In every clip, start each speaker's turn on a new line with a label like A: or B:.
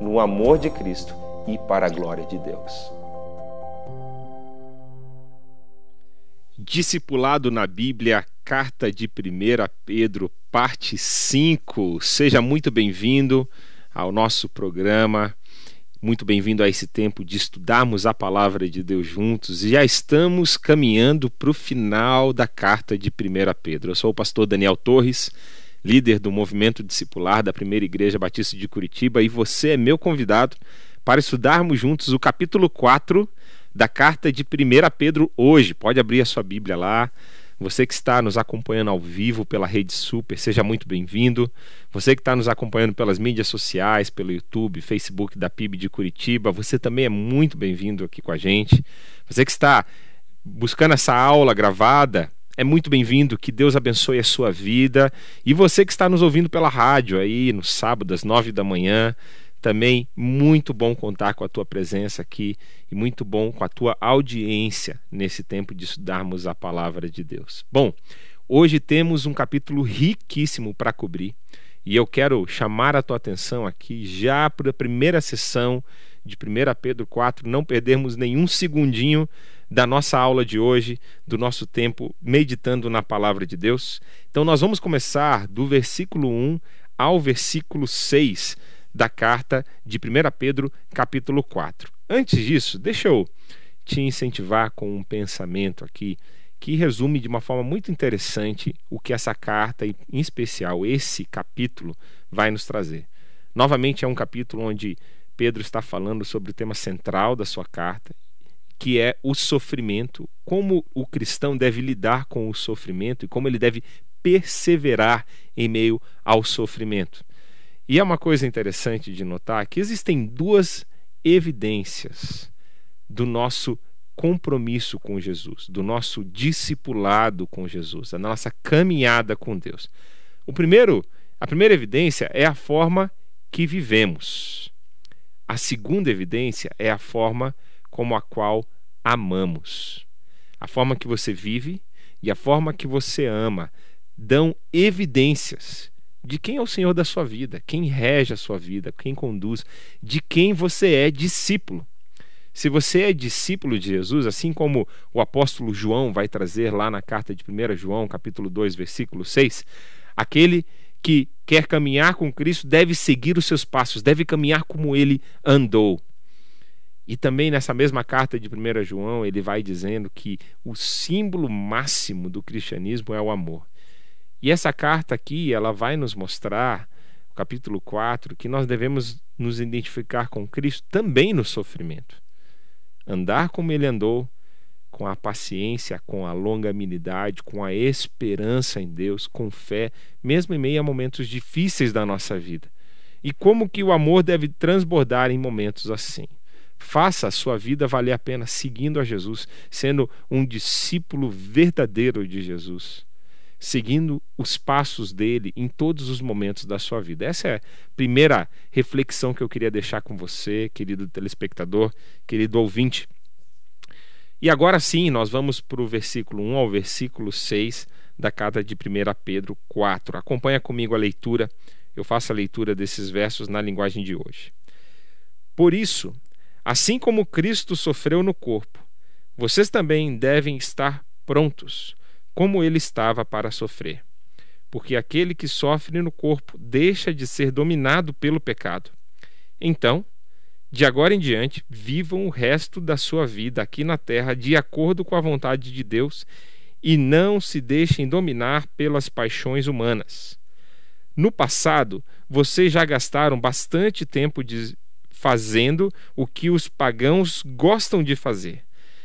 A: no amor de Cristo e para a glória de Deus.
B: Discipulado na Bíblia, carta de 1 Pedro, parte 5. Seja muito bem-vindo ao nosso programa. Muito bem-vindo a esse tempo de estudarmos a palavra de Deus juntos. Já estamos caminhando para o final da carta de 1 Pedro. Eu sou o pastor Daniel Torres líder do movimento discipular da Primeira Igreja Batista de Curitiba, e você é meu convidado para estudarmos juntos o capítulo 4 da carta de 1 Pedro hoje. Pode abrir a sua Bíblia lá. Você que está nos acompanhando ao vivo pela Rede Super, seja muito bem-vindo. Você que está nos acompanhando pelas mídias sociais, pelo YouTube, Facebook da PIB de Curitiba, você também é muito bem-vindo aqui com a gente. Você que está buscando essa aula gravada, é muito bem-vindo, que Deus abençoe a sua vida. E você que está nos ouvindo pela rádio aí no sábado às nove da manhã, também muito bom contar com a tua presença aqui e muito bom com a tua audiência nesse tempo de estudarmos a palavra de Deus. Bom, hoje temos um capítulo riquíssimo para cobrir e eu quero chamar a tua atenção aqui já para a primeira sessão de 1 Pedro 4, não perdermos nenhum segundinho da nossa aula de hoje, do nosso tempo meditando na palavra de Deus. Então, nós vamos começar do versículo 1 ao versículo 6 da carta de 1 Pedro, capítulo 4. Antes disso, deixa eu te incentivar com um pensamento aqui que resume de uma forma muito interessante o que essa carta, em especial esse capítulo, vai nos trazer. Novamente, é um capítulo onde Pedro está falando sobre o tema central da sua carta que é o sofrimento, como o cristão deve lidar com o sofrimento e como ele deve perseverar em meio ao sofrimento. E é uma coisa interessante de notar que existem duas evidências do nosso compromisso com Jesus, do nosso discipulado com Jesus, da nossa caminhada com Deus. O primeiro, a primeira evidência é a forma que vivemos. A segunda evidência é a forma como a qual amamos. A forma que você vive e a forma que você ama dão evidências de quem é o Senhor da sua vida, quem rege a sua vida, quem conduz, de quem você é discípulo. Se você é discípulo de Jesus, assim como o apóstolo João vai trazer lá na carta de 1 João, capítulo 2, versículo 6, aquele que quer caminhar com Cristo deve seguir os seus passos, deve caminhar como ele andou. E também nessa mesma carta de 1 João, ele vai dizendo que o símbolo máximo do cristianismo é o amor. E essa carta aqui, ela vai nos mostrar, capítulo 4, que nós devemos nos identificar com Cristo também no sofrimento. Andar como ele andou, com a paciência, com a longanimidade, com a esperança em Deus, com fé, mesmo em meio a momentos difíceis da nossa vida. E como que o amor deve transbordar em momentos assim. Faça a sua vida valer a pena seguindo a Jesus, sendo um discípulo verdadeiro de Jesus, seguindo os passos dele em todos os momentos da sua vida. Essa é a primeira reflexão que eu queria deixar com você, querido telespectador, querido ouvinte. E agora sim, nós vamos para o versículo 1 ao versículo 6 da carta de 1 Pedro 4. Acompanha comigo a leitura, eu faço a leitura desses versos na linguagem de hoje. Por isso, Assim como Cristo sofreu no corpo, vocês também devem estar prontos, como ele estava para sofrer. Porque aquele que sofre no corpo deixa de ser dominado pelo pecado. Então, De agora em diante, vivam o resto da sua vida aqui na terra de acordo com a vontade de Deus e não se deixem dominar pelas paixões humanas. No passado, vocês já gastaram bastante tempo de fazendo o que os pagãos gostam de fazer.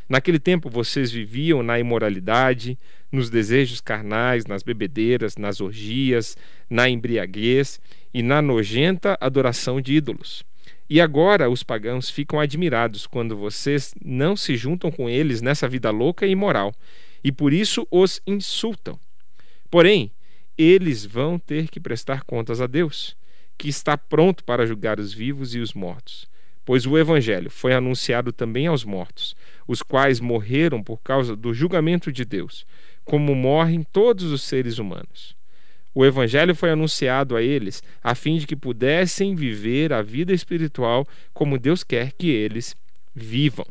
B: Naquele tempo vocês viviam na imoralidade, nos desejos carnais, nas bebedeiras, nas orgias, na embriaguez e na nojenta adoração de ídolos. E agora os pagãos ficam admirados quando vocês não se juntam com eles nessa vida louca e imoral, e por isso os insultam. Porém, eles vão ter que prestar contas a Deus, que está pronto para julgar os vivos e os mortos. Pois o Evangelho foi anunciado também aos mortos, os quais morreram por causa do julgamento de Deus, como morrem todos os seres humanos. O Evangelho foi anunciado a eles a fim de que pudessem viver a vida espiritual como Deus quer que eles vivam.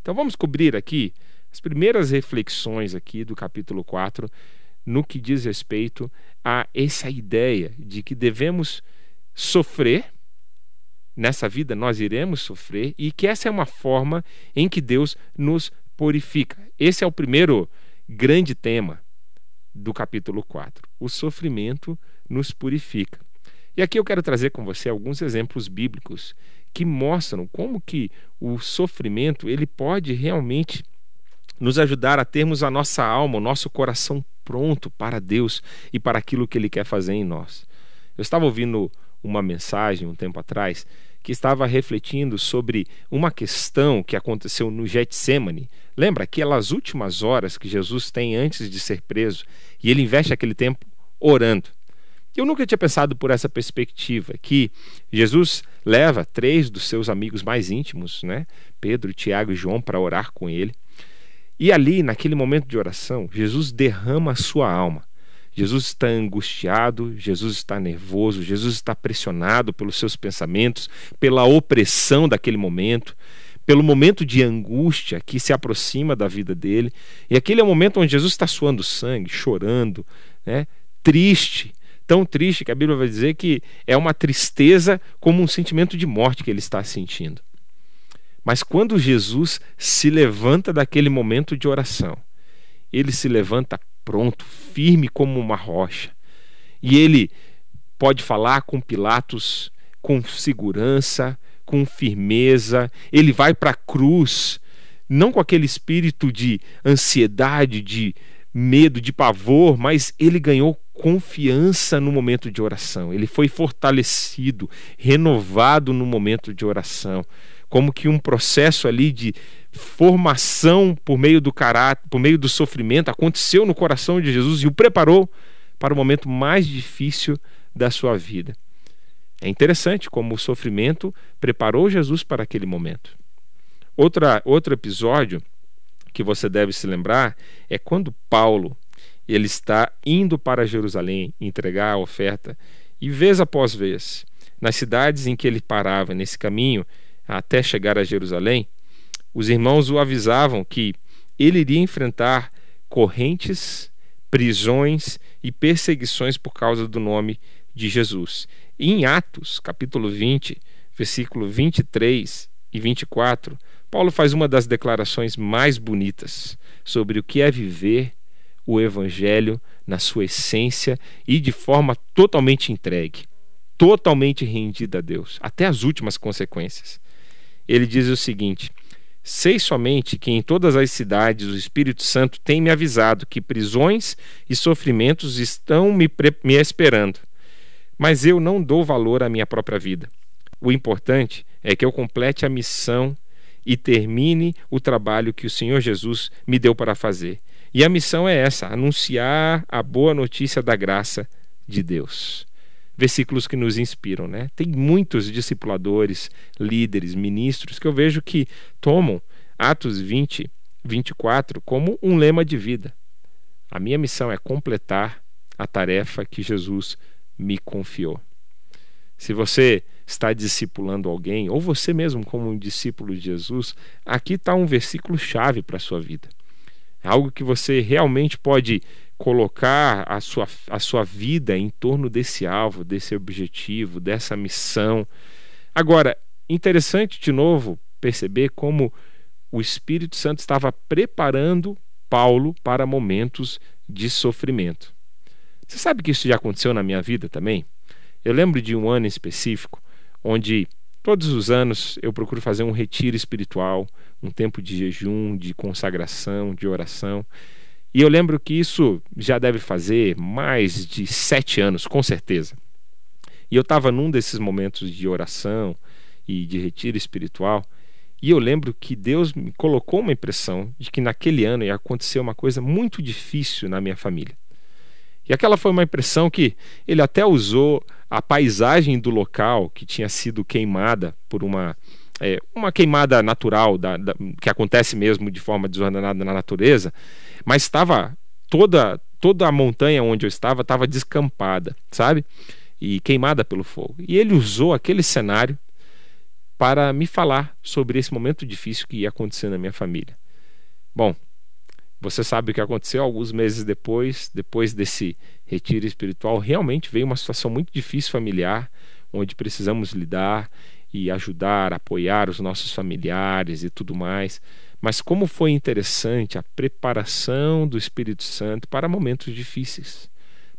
B: Então vamos cobrir aqui as primeiras reflexões aqui do capítulo 4 no que diz respeito a essa ideia de que devemos sofrer nessa vida nós iremos sofrer e que essa é uma forma em que Deus nos purifica. Esse é o primeiro grande tema do capítulo 4. O sofrimento nos purifica. E aqui eu quero trazer com você alguns exemplos bíblicos que mostram como que o sofrimento ele pode realmente nos ajudar a termos a nossa alma, o nosso coração pronto para Deus e para aquilo que ele quer fazer em nós. Eu estava ouvindo uma mensagem um tempo atrás que estava refletindo sobre uma questão que aconteceu no Getsemane. Lembra aquelas últimas horas que Jesus tem antes de ser preso e ele investe aquele tempo orando. Eu nunca tinha pensado por essa perspectiva, que Jesus leva três dos seus amigos mais íntimos, né? Pedro, Tiago e João, para orar com ele. E ali, naquele momento de oração, Jesus derrama a sua alma. Jesus está angustiado, Jesus está nervoso, Jesus está pressionado pelos seus pensamentos, pela opressão daquele momento, pelo momento de angústia que se aproxima da vida dele. E aquele é o momento onde Jesus está suando sangue, chorando, né? triste, tão triste que a Bíblia vai dizer que é uma tristeza como um sentimento de morte que ele está sentindo. Mas quando Jesus se levanta daquele momento de oração, ele se levanta pronto, firme como uma rocha. E ele pode falar com Pilatos com segurança, com firmeza. Ele vai para a cruz, não com aquele espírito de ansiedade, de medo, de pavor, mas ele ganhou confiança no momento de oração. Ele foi fortalecido, renovado no momento de oração, como que um processo ali de formação por meio do caráter, por meio do sofrimento, aconteceu no coração de Jesus e o preparou para o momento mais difícil da sua vida. É interessante como o sofrimento preparou Jesus para aquele momento. Outra, outro episódio que você deve se lembrar é quando Paulo ele está indo para Jerusalém entregar a oferta e vez após vez, nas cidades em que ele parava nesse caminho até chegar a Jerusalém, os irmãos o avisavam que ele iria enfrentar correntes, prisões e perseguições por causa do nome de Jesus. E em Atos, capítulo 20, versículo 23 e 24, Paulo faz uma das declarações mais bonitas sobre o que é viver o evangelho na sua essência e de forma totalmente entregue, totalmente rendida a Deus, até as últimas consequências. Ele diz o seguinte: Sei somente que em todas as cidades o Espírito Santo tem me avisado que prisões e sofrimentos estão me, me esperando. Mas eu não dou valor à minha própria vida. O importante é que eu complete a missão e termine o trabalho que o Senhor Jesus me deu para fazer. E a missão é essa: anunciar a boa notícia da graça de Deus versículos que nos inspiram. Né? Tem muitos discipuladores, líderes, ministros que eu vejo que tomam Atos 20, 24 como um lema de vida. A minha missão é completar a tarefa que Jesus me confiou. Se você está discipulando alguém, ou você mesmo como um discípulo de Jesus, aqui está um versículo chave para a sua vida. É algo que você realmente pode colocar a sua, a sua vida em torno desse alvo, desse objetivo, dessa missão. Agora, interessante de novo perceber como o Espírito Santo estava preparando Paulo para momentos de sofrimento. Você sabe que isso já aconteceu na minha vida também? Eu lembro de um ano específico onde todos os anos eu procuro fazer um retiro espiritual, um tempo de jejum, de consagração, de oração. E eu lembro que isso já deve fazer mais de sete anos, com certeza. E eu estava num desses momentos de oração e de retiro espiritual, e eu lembro que Deus me colocou uma impressão de que naquele ano ia acontecer uma coisa muito difícil na minha família. E aquela foi uma impressão que ele até usou a paisagem do local que tinha sido queimada por uma é, uma queimada natural da, da, que acontece mesmo de forma desordenada na natureza, mas estava toda toda a montanha onde eu estava estava descampada, sabe? E queimada pelo fogo. E ele usou aquele cenário para me falar sobre esse momento difícil que ia acontecer na minha família. Bom, você sabe o que aconteceu alguns meses depois, depois desse retiro espiritual, realmente veio uma situação muito difícil familiar, onde precisamos lidar e ajudar, apoiar os nossos familiares e tudo mais. Mas como foi interessante a preparação do Espírito Santo para momentos difíceis,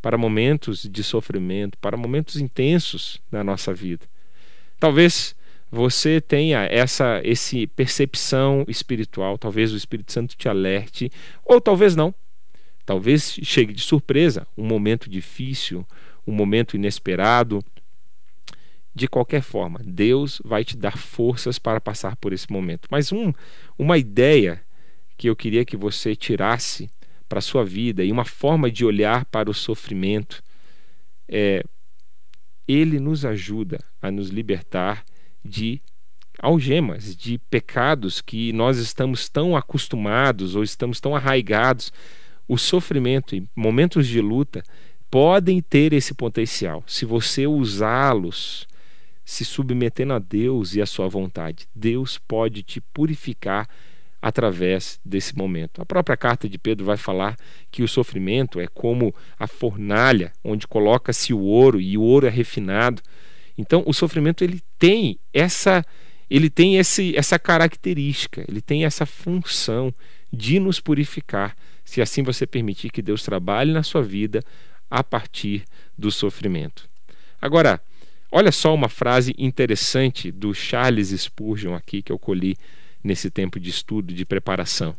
B: para momentos de sofrimento, para momentos intensos na nossa vida. Talvez você tenha essa esse percepção espiritual, talvez o Espírito Santo te alerte, ou talvez não. Talvez chegue de surpresa, um momento difícil, um momento inesperado, de qualquer forma, Deus vai te dar forças para passar por esse momento. Mas um, uma ideia que eu queria que você tirasse para a sua vida e uma forma de olhar para o sofrimento é ele nos ajuda a nos libertar de algemas, de pecados que nós estamos tão acostumados ou estamos tão arraigados. O sofrimento e momentos de luta podem ter esse potencial se você usá-los se submetendo a Deus e à sua vontade. Deus pode te purificar através desse momento. A própria carta de Pedro vai falar que o sofrimento é como a fornalha onde coloca-se o ouro e o ouro é refinado. Então, o sofrimento ele tem essa ele tem esse, essa característica, ele tem essa função de nos purificar, se assim você permitir que Deus trabalhe na sua vida a partir do sofrimento. Agora, Olha só uma frase interessante do Charles Spurgeon aqui que eu colhi nesse tempo de estudo, de preparação.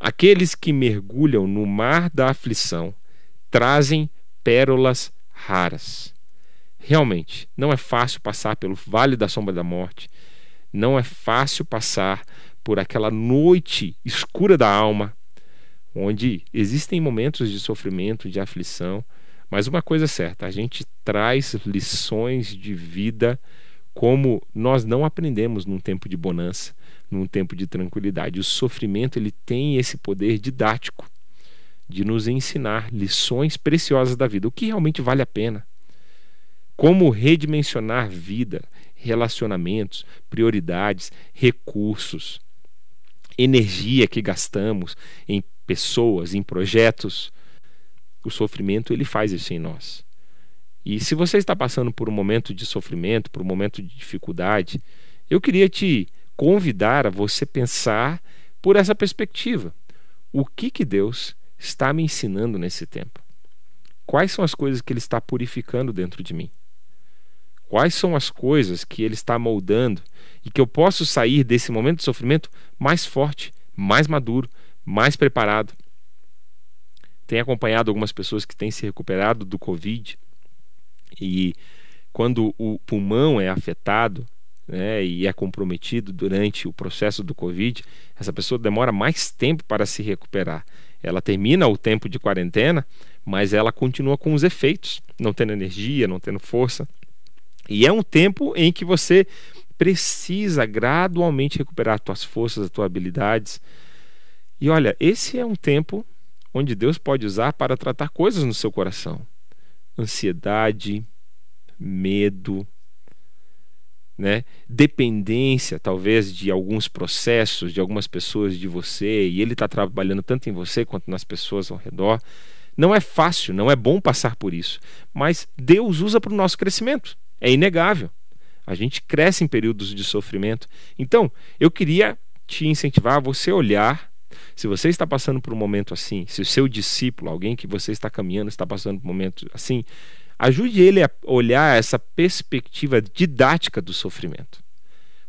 B: Aqueles que mergulham no mar da aflição trazem pérolas raras. Realmente, não é fácil passar pelo vale da sombra da morte, não é fácil passar por aquela noite escura da alma, onde existem momentos de sofrimento, de aflição, mas uma coisa é certa, a gente traz lições de vida como nós não aprendemos num tempo de bonança, num tempo de tranquilidade. O sofrimento ele tem esse poder didático de nos ensinar lições preciosas da vida, o que realmente vale a pena. Como redimensionar vida, relacionamentos, prioridades, recursos, energia que gastamos em pessoas, em projetos, o sofrimento ele faz isso em nós. E se você está passando por um momento de sofrimento, por um momento de dificuldade, eu queria te convidar a você pensar por essa perspectiva. O que que Deus está me ensinando nesse tempo? Quais são as coisas que ele está purificando dentro de mim? Quais são as coisas que ele está moldando e que eu posso sair desse momento de sofrimento mais forte, mais maduro, mais preparado tenho acompanhado algumas pessoas que têm se recuperado do Covid e quando o pulmão é afetado né, e é comprometido durante o processo do Covid, essa pessoa demora mais tempo para se recuperar. Ela termina o tempo de quarentena, mas ela continua com os efeitos, não tendo energia, não tendo força. E é um tempo em que você precisa gradualmente recuperar as tuas forças, as tuas habilidades. E olha, esse é um tempo onde Deus pode usar para tratar coisas no seu coração: ansiedade, medo, né? dependência, talvez, de alguns processos, de algumas pessoas de você, e Ele está trabalhando tanto em você quanto nas pessoas ao redor. Não é fácil, não é bom passar por isso, mas Deus usa para o nosso crescimento, é inegável. A gente cresce em períodos de sofrimento. Então, eu queria te incentivar a você olhar. Se você está passando por um momento assim, se o seu discípulo, alguém que você está caminhando, está passando por um momento assim, ajude ele a olhar essa perspectiva didática do sofrimento.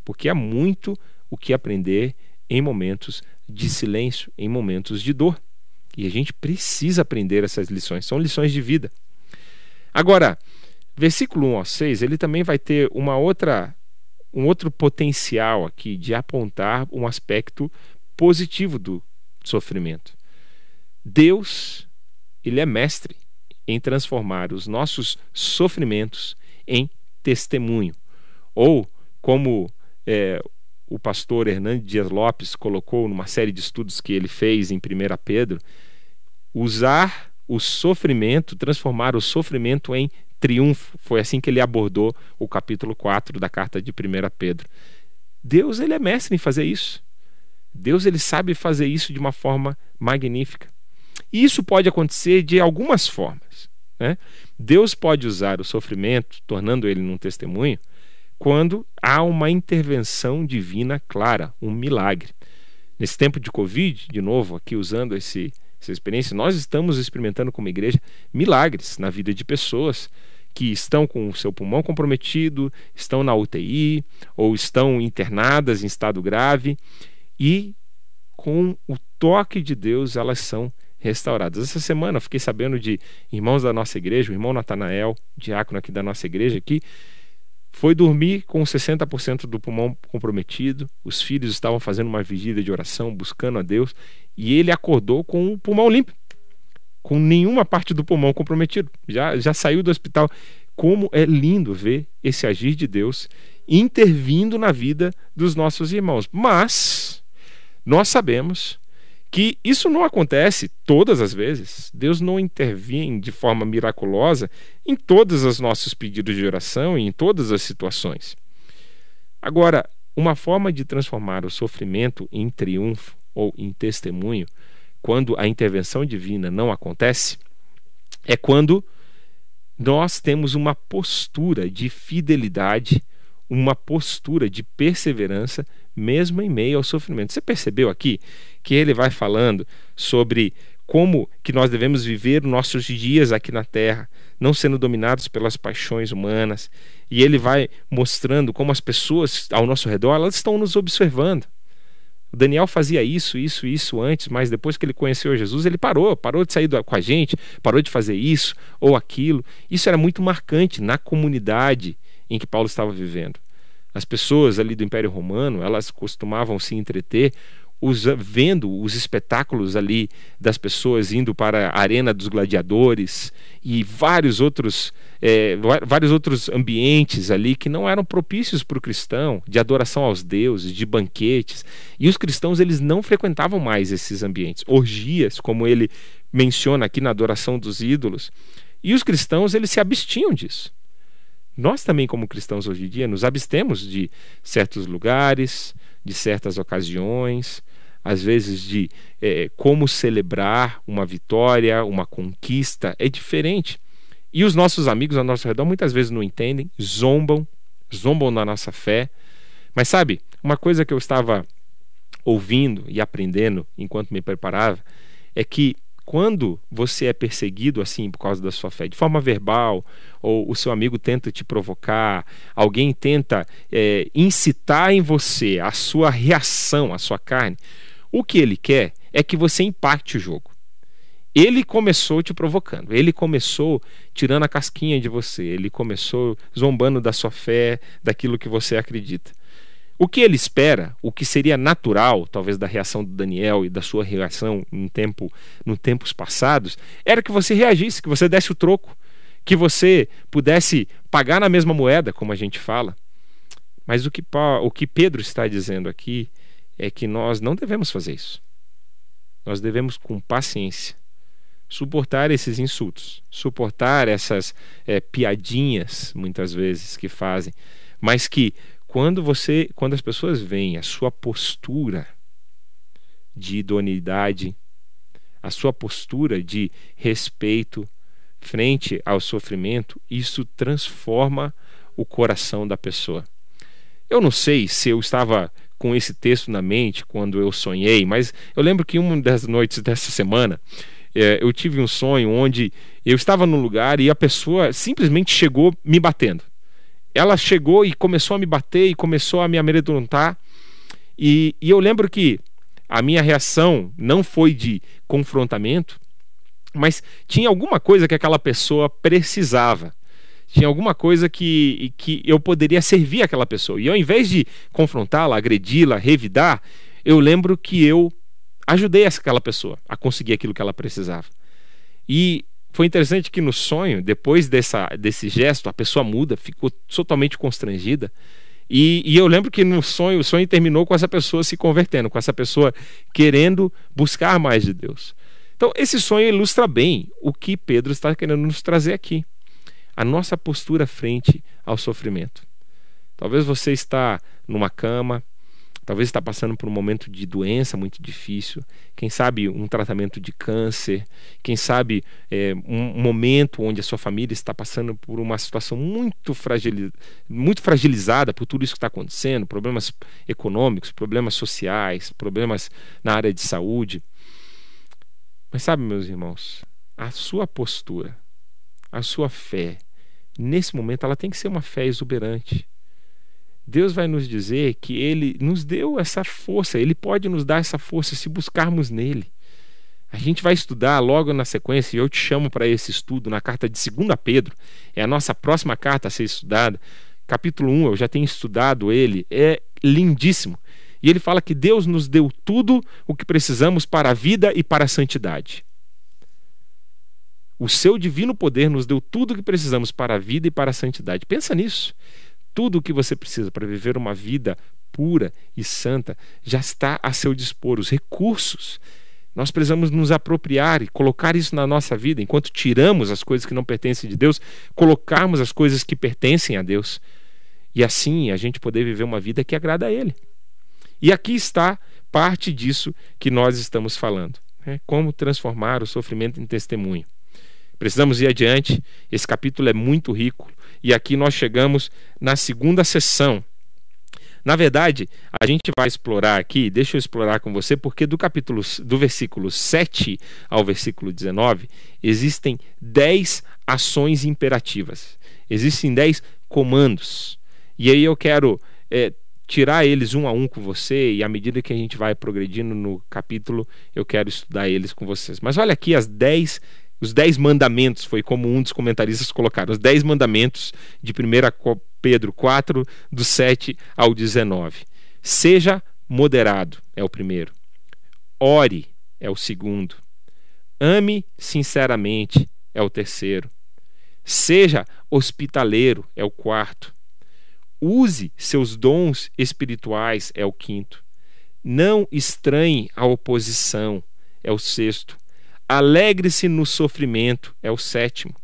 B: Porque há muito o que aprender em momentos de silêncio, em momentos de dor. E a gente precisa aprender essas lições, são lições de vida. Agora, versículo 1 ao 6, ele também vai ter uma outra um outro potencial aqui de apontar um aspecto positivo do sofrimento. Deus, ele é mestre em transformar os nossos sofrimentos em testemunho. Ou, como é, o pastor Hernandes Dias Lopes colocou numa série de estudos que ele fez em 1 Pedro, usar o sofrimento, transformar o sofrimento em triunfo. Foi assim que ele abordou o capítulo 4 da carta de 1 Pedro. Deus ele é mestre em fazer isso. Deus ele sabe fazer isso de uma forma magnífica. E isso pode acontecer de algumas formas. Né? Deus pode usar o sofrimento, tornando ele num testemunho, quando há uma intervenção divina clara, um milagre. Nesse tempo de Covid, de novo, aqui usando esse, essa experiência, nós estamos experimentando como igreja milagres na vida de pessoas que estão com o seu pulmão comprometido, estão na UTI ou estão internadas em estado grave e com o toque de Deus elas são restauradas. Essa semana eu fiquei sabendo de irmãos da nossa igreja, o irmão Natanael, diácono aqui da nossa igreja, que foi dormir com 60% do pulmão comprometido. Os filhos estavam fazendo uma vigília de oração, buscando a Deus, e ele acordou com o pulmão limpo com nenhuma parte do pulmão comprometido. Já, já saiu do hospital. Como é lindo ver esse agir de Deus intervindo na vida dos nossos irmãos. Mas nós sabemos que isso não acontece todas as vezes. Deus não intervém de forma miraculosa em todos os nossos pedidos de oração e em todas as situações. Agora, uma forma de transformar o sofrimento em triunfo ou em testemunho quando a intervenção divina não acontece, é quando nós temos uma postura de fidelidade, uma postura de perseverança, mesmo em meio ao sofrimento. Você percebeu aqui que ele vai falando sobre como que nós devemos viver nossos dias aqui na terra, não sendo dominados pelas paixões humanas. E ele vai mostrando como as pessoas ao nosso redor, elas estão nos observando. O Daniel fazia isso, isso, isso antes, mas depois que ele conheceu Jesus, ele parou, parou de sair com a gente, parou de fazer isso ou aquilo. Isso era muito marcante na comunidade em que Paulo estava vivendo. As pessoas ali do Império Romano, elas costumavam se entreter vendo os espetáculos ali das pessoas indo para a arena dos gladiadores e vários outros é, vários outros ambientes ali que não eram propícios para o cristão de adoração aos deuses de banquetes. E os cristãos eles não frequentavam mais esses ambientes. Orgias como ele menciona aqui na adoração dos ídolos. E os cristãos eles se abstinham disso nós também como cristãos hoje em dia nos abstemos de certos lugares de certas ocasiões às vezes, de é, como celebrar uma vitória, uma conquista, é diferente. E os nossos amigos ao nosso redor muitas vezes não entendem, zombam, zombam da nossa fé. Mas sabe, uma coisa que eu estava ouvindo e aprendendo enquanto me preparava é que quando você é perseguido assim por causa da sua fé, de forma verbal, ou o seu amigo tenta te provocar, alguém tenta é, incitar em você a sua reação, a sua carne, o que ele quer é que você impacte o jogo. Ele começou te provocando, ele começou tirando a casquinha de você, ele começou zombando da sua fé, daquilo que você acredita. O que ele espera, o que seria natural, talvez da reação do Daniel e da sua reação em tempo, no tempos passados, era que você reagisse, que você desse o troco, que você pudesse pagar na mesma moeda, como a gente fala. Mas o que, o que Pedro está dizendo aqui é que nós não devemos fazer isso. Nós devemos, com paciência, suportar esses insultos, suportar essas é, piadinhas, muitas vezes, que fazem, mas que quando você, quando as pessoas veem a sua postura de idoneidade, a sua postura de respeito frente ao sofrimento, isso transforma o coração da pessoa. Eu não sei se eu estava com esse texto na mente quando eu sonhei, mas eu lembro que uma das noites dessa semana é, eu tive um sonho onde eu estava num lugar e a pessoa simplesmente chegou me batendo. Ela chegou e começou a me bater e começou a me amedrontar. E, e eu lembro que a minha reação não foi de confrontamento, mas tinha alguma coisa que aquela pessoa precisava tinha alguma coisa que, que eu poderia servir aquela pessoa. E ao invés de confrontá-la, agredi-la, revidar, eu lembro que eu ajudei aquela pessoa a conseguir aquilo que ela precisava. E foi interessante que no sonho, depois dessa, desse gesto, a pessoa muda, ficou totalmente constrangida. E, e, eu lembro que no sonho, o sonho terminou com essa pessoa se convertendo, com essa pessoa querendo buscar mais de Deus. Então, esse sonho ilustra bem o que Pedro está querendo nos trazer aqui a nossa postura frente ao sofrimento. Talvez você está numa cama, talvez está passando por um momento de doença muito difícil, quem sabe um tratamento de câncer, quem sabe é, um momento onde a sua família está passando por uma situação muito, fragil, muito fragilizada por tudo isso que está acontecendo, problemas econômicos, problemas sociais, problemas na área de saúde. Mas sabe, meus irmãos, a sua postura a sua fé, nesse momento, ela tem que ser uma fé exuberante. Deus vai nos dizer que Ele nos deu essa força, Ele pode nos dar essa força se buscarmos nele. A gente vai estudar logo na sequência, e eu te chamo para esse estudo na carta de 2 Pedro, é a nossa próxima carta a ser estudada. Capítulo 1, eu já tenho estudado ele, é lindíssimo. E ele fala que Deus nos deu tudo o que precisamos para a vida e para a santidade. O seu divino poder nos deu tudo o que precisamos para a vida e para a santidade. Pensa nisso. Tudo o que você precisa para viver uma vida pura e santa já está a seu dispor. Os recursos. Nós precisamos nos apropriar e colocar isso na nossa vida. Enquanto tiramos as coisas que não pertencem de Deus, colocarmos as coisas que pertencem a Deus. E assim a gente poder viver uma vida que agrada a Ele. E aqui está parte disso que nós estamos falando. Né? Como transformar o sofrimento em testemunho. Precisamos ir adiante. Esse capítulo é muito rico. E aqui nós chegamos na segunda sessão. Na verdade, a gente vai explorar aqui, deixa eu explorar com você, porque do capítulo do versículo 7 ao versículo 19, existem 10 ações imperativas. Existem 10 comandos. E aí eu quero é, tirar eles um a um com você, e à medida que a gente vai progredindo no capítulo, eu quero estudar eles com vocês. Mas olha aqui as 10 os dez mandamentos, foi como um dos comentaristas colocaram, os dez mandamentos de 1 Pedro 4, do 7 ao 19. Seja moderado, é o primeiro. Ore, é o segundo. Ame sinceramente, é o terceiro. Seja hospitaleiro, é o quarto. Use seus dons espirituais, é o quinto. Não estranhe a oposição, é o sexto. Alegre-se no sofrimento, é o sétimo.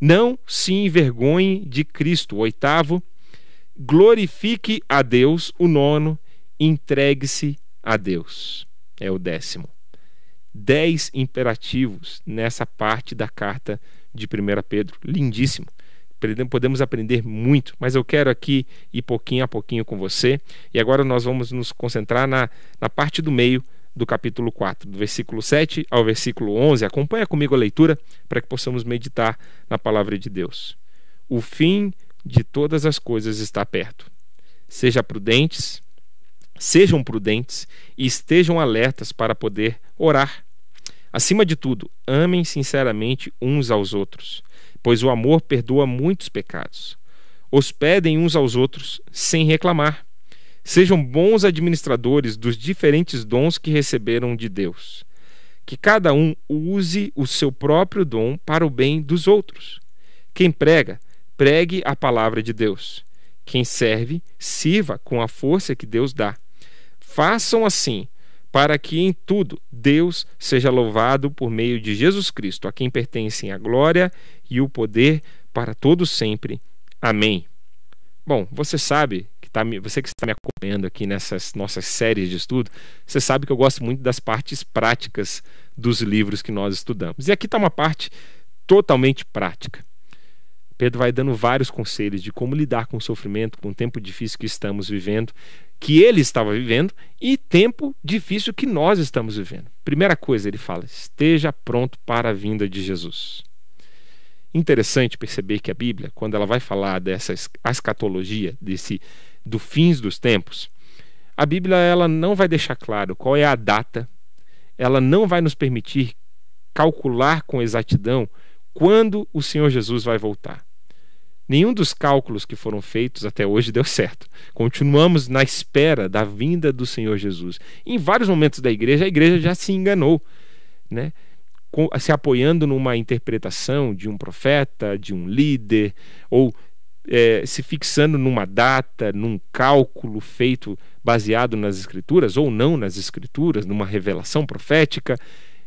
B: Não se envergonhe de Cristo, o oitavo. Glorifique a Deus, o nono. Entregue-se a Deus, é o décimo. Dez imperativos nessa parte da carta de 1 Pedro. Lindíssimo. Podemos aprender muito, mas eu quero aqui ir pouquinho a pouquinho com você. E agora nós vamos nos concentrar na, na parte do meio do capítulo 4, do versículo 7 ao versículo 11. Acompanha comigo a leitura para que possamos meditar na palavra de Deus. O fim de todas as coisas está perto. Seja prudentes, sejam prudentes e estejam alertas para poder orar. Acima de tudo, amem sinceramente uns aos outros, pois o amor perdoa muitos pecados. Hospedem uns aos outros sem reclamar Sejam bons administradores dos diferentes dons que receberam de Deus. Que cada um use o seu próprio dom para o bem dos outros. Quem prega, pregue a palavra de Deus. Quem serve, sirva com a força que Deus dá. Façam assim, para que em tudo Deus seja louvado por meio de Jesus Cristo, a quem pertencem a glória e o poder para todos sempre. Amém. Bom, você sabe tá, você que está me acompanhando aqui nessas nossas séries de estudo, você sabe que eu gosto muito das partes práticas dos livros que nós estudamos. E aqui está uma parte totalmente prática. Pedro vai dando vários conselhos de como lidar com o sofrimento, com o tempo difícil que estamos vivendo, que ele estava vivendo e tempo difícil que nós estamos vivendo. Primeira coisa, ele fala: esteja pronto para a vinda de Jesus. Interessante perceber que a Bíblia, quando ela vai falar dessa escatologia, desse do fins dos tempos, a Bíblia ela não vai deixar claro qual é a data, ela não vai nos permitir calcular com exatidão quando o Senhor Jesus vai voltar. Nenhum dos cálculos que foram feitos até hoje deu certo. Continuamos na espera da vinda do Senhor Jesus. Em vários momentos da igreja, a igreja já se enganou, né? se apoiando numa interpretação de um profeta, de um líder, ou é, se fixando numa data, num cálculo feito baseado nas escrituras ou não nas escrituras, numa revelação profética,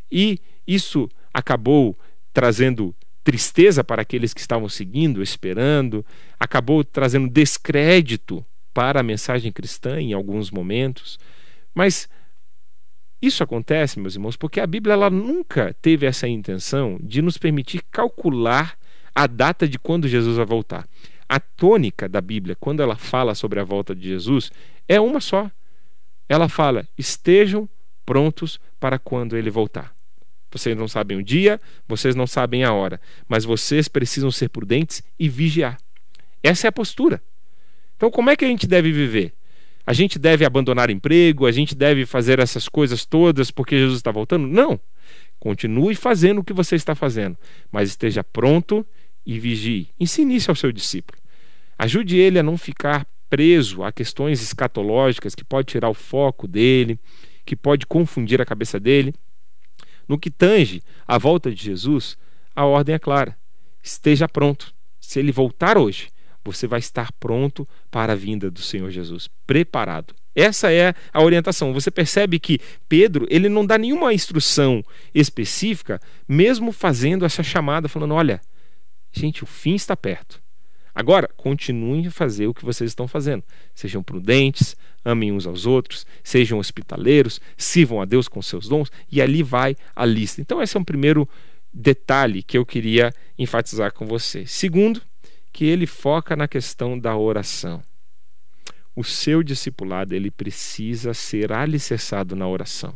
B: e isso acabou trazendo tristeza para aqueles que estavam seguindo, esperando, acabou trazendo descrédito para a mensagem cristã em alguns momentos. Mas isso acontece, meus irmãos, porque a Bíblia ela nunca teve essa intenção de nos permitir calcular a data de quando Jesus vai voltar. A tônica da Bíblia, quando ela fala sobre a volta de Jesus, é uma só. Ela fala: estejam prontos para quando ele voltar. Vocês não sabem o dia, vocês não sabem a hora, mas vocês precisam ser prudentes e vigiar. Essa é a postura. Então, como é que a gente deve viver? A gente deve abandonar emprego, a gente deve fazer essas coisas todas porque Jesus está voltando? Não. Continue fazendo o que você está fazendo, mas esteja pronto e vigie. Ensine isso ao seu discípulo. Ajude ele a não ficar preso a questões escatológicas que pode tirar o foco dele, que pode confundir a cabeça dele. No que tange à volta de Jesus, a ordem é clara: esteja pronto. Se ele voltar hoje, você vai estar pronto para a vinda do Senhor Jesus, preparado. Essa é a orientação. Você percebe que Pedro, ele não dá nenhuma instrução específica, mesmo fazendo essa chamada falando: "Olha, gente, o fim está perto. Agora, continuem a fazer o que vocês estão fazendo. Sejam prudentes, amem uns aos outros, sejam hospitaleiros, sirvam a Deus com seus dons, e ali vai a lista. Então, esse é um primeiro detalhe que eu queria enfatizar com você. Segundo, que ele foca na questão da oração. O seu discipulado, ele precisa ser alicerçado na oração.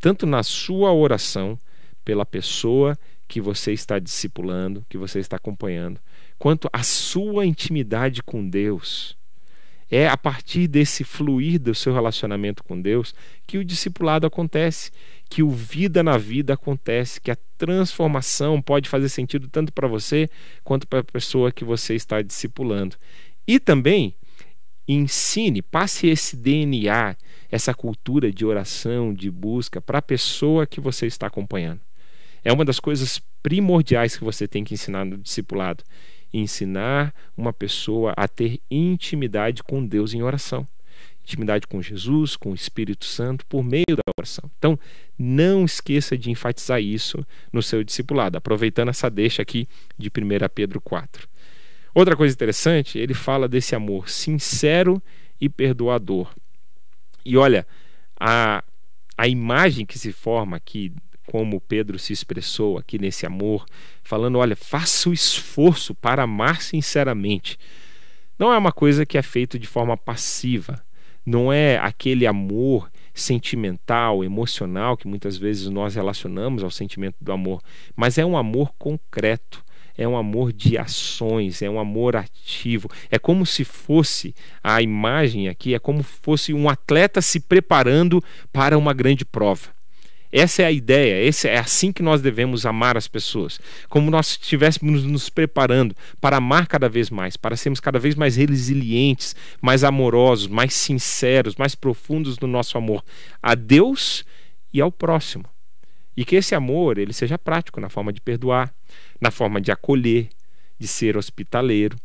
B: Tanto na sua oração pela pessoa que você está discipulando, que você está acompanhando, quanto a sua intimidade com Deus. É a partir desse fluir do seu relacionamento com Deus que o discipulado acontece, que o vida na vida acontece, que a transformação pode fazer sentido tanto para você quanto para a pessoa que você está discipulando. E também ensine, passe esse DNA, essa cultura de oração, de busca para a pessoa que você está acompanhando. É uma das coisas primordiais que você tem que ensinar no discipulado ensinar uma pessoa a ter intimidade com Deus em oração. Intimidade com Jesus, com o Espírito Santo, por meio da oração. Então, não esqueça de enfatizar isso no seu discipulado, aproveitando essa deixa aqui de 1 Pedro 4. Outra coisa interessante, ele fala desse amor sincero e perdoador. E olha, a, a imagem que se forma aqui como Pedro se expressou aqui nesse amor, falando: olha, faça o esforço para amar sinceramente. Não é uma coisa que é feito de forma passiva, não é aquele amor sentimental, emocional que muitas vezes nós relacionamos ao sentimento do amor, mas é um amor concreto, é um amor de ações, é um amor ativo. É como se fosse a imagem aqui, é como se fosse um atleta se preparando para uma grande prova. Essa é a ideia, esse é assim que nós devemos amar as pessoas. Como nós estivéssemos nos preparando para amar cada vez mais, para sermos cada vez mais resilientes, mais amorosos, mais sinceros, mais profundos no nosso amor a Deus e ao próximo. E que esse amor ele seja prático na forma de perdoar, na forma de acolher, de ser hospitaleiro.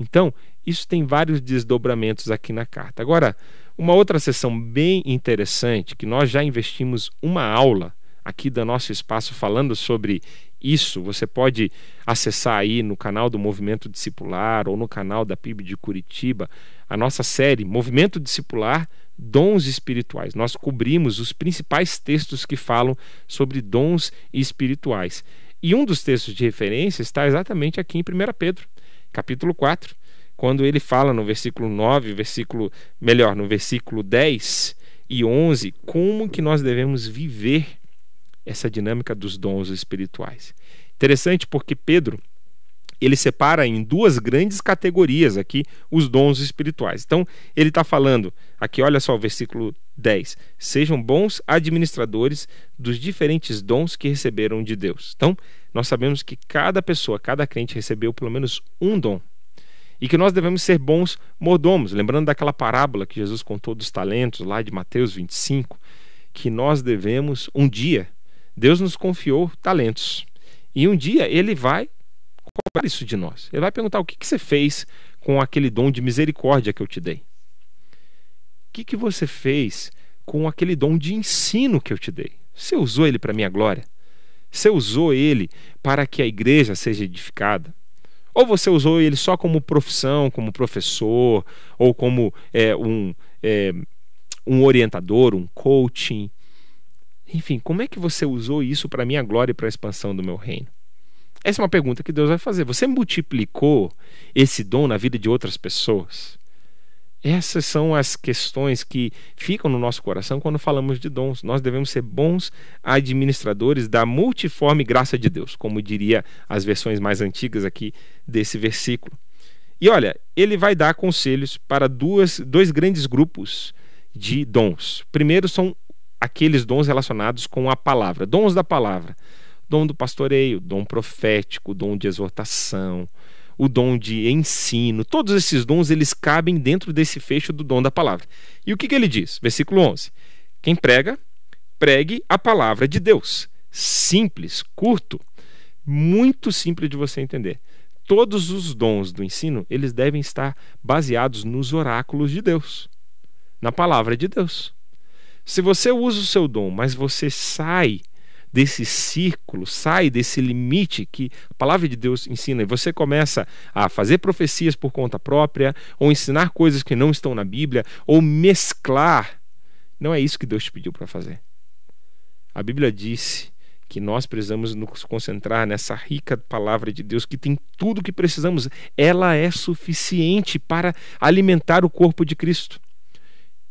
B: Então, isso tem vários desdobramentos aqui na carta. Agora, uma outra sessão bem interessante, que nós já investimos uma aula aqui do nosso espaço falando sobre isso, você pode acessar aí no canal do Movimento Discipular ou no canal da PIB de Curitiba, a nossa série Movimento Discipular Dons Espirituais. Nós cobrimos os principais textos que falam sobre dons espirituais. E um dos textos de referência está exatamente aqui em 1 Pedro. capítulo 4, quando ele fala no versículo 9, versículo melhor, no versículo 10 e 11, como que nós devemos viver essa dinâmica dos dons espirituais. Interessante porque Pedro ele separa em duas grandes categorias aqui os dons espirituais. Então, ele está falando, aqui olha só o versículo 10: sejam bons administradores dos diferentes dons que receberam de Deus. Então, nós sabemos que cada pessoa, cada crente recebeu pelo menos um dom. E que nós devemos ser bons mordomos. Lembrando daquela parábola que Jesus contou dos talentos, lá de Mateus 25, que nós devemos, um dia, Deus nos confiou talentos. E um dia ele vai cobrar isso de nós. Ele vai perguntar o que, que você fez com aquele dom de misericórdia que eu te dei. O que, que você fez com aquele dom de ensino que eu te dei? Você usou ele para minha glória? Você usou ele para que a igreja seja edificada? Ou você usou ele só como profissão, como professor, ou como é, um, é, um orientador, um coaching? Enfim, como é que você usou isso para a minha glória e para a expansão do meu reino? Essa é uma pergunta que Deus vai fazer. Você multiplicou esse dom na vida de outras pessoas? Essas são as questões que ficam no nosso coração quando falamos de dons. Nós devemos ser bons administradores da multiforme graça de Deus, como diria as versões mais antigas aqui desse versículo. E olha, ele vai dar conselhos para duas, dois grandes grupos de dons. Primeiro são aqueles dons relacionados com a palavra, dons da palavra dom do pastoreio, dom profético, dom de exortação, o dom de ensino, todos esses dons eles cabem dentro desse fecho do dom da palavra. E o que, que ele diz? Versículo 11: Quem prega, pregue a palavra de Deus. Simples, curto, muito simples de você entender. Todos os dons do ensino, eles devem estar baseados nos oráculos de Deus, na palavra de Deus. Se você usa o seu dom, mas você sai desse círculo, sai desse limite que a palavra de Deus ensina e você começa a fazer profecias por conta própria, ou ensinar coisas que não estão na Bíblia, ou mesclar, não é isso que Deus te pediu para fazer. A Bíblia disse que nós precisamos nos concentrar nessa rica palavra de Deus que tem tudo o que precisamos. Ela é suficiente para alimentar o corpo de Cristo.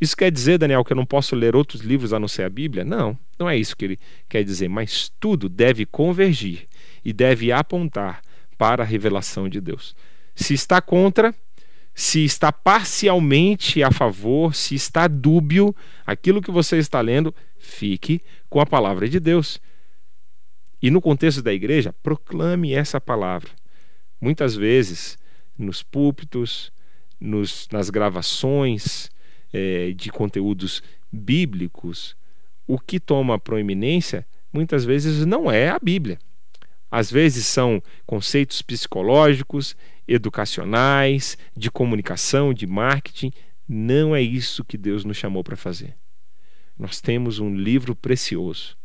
B: Isso quer dizer, Daniel, que eu não posso ler outros livros a não ser a Bíblia? Não, não é isso que ele quer dizer. Mas tudo deve convergir e deve apontar para a revelação de Deus. Se está contra, se está parcialmente a favor, se está dúbio, aquilo que você está lendo, fique com a palavra de Deus. E no contexto da igreja, proclame essa palavra. Muitas vezes, nos púlpitos, nos, nas gravações, é, de conteúdos bíblicos, o que toma proeminência muitas vezes não é a Bíblia. Às vezes são conceitos psicológicos, educacionais, de comunicação, de marketing. Não é isso que Deus nos chamou para fazer. Nós temos um livro precioso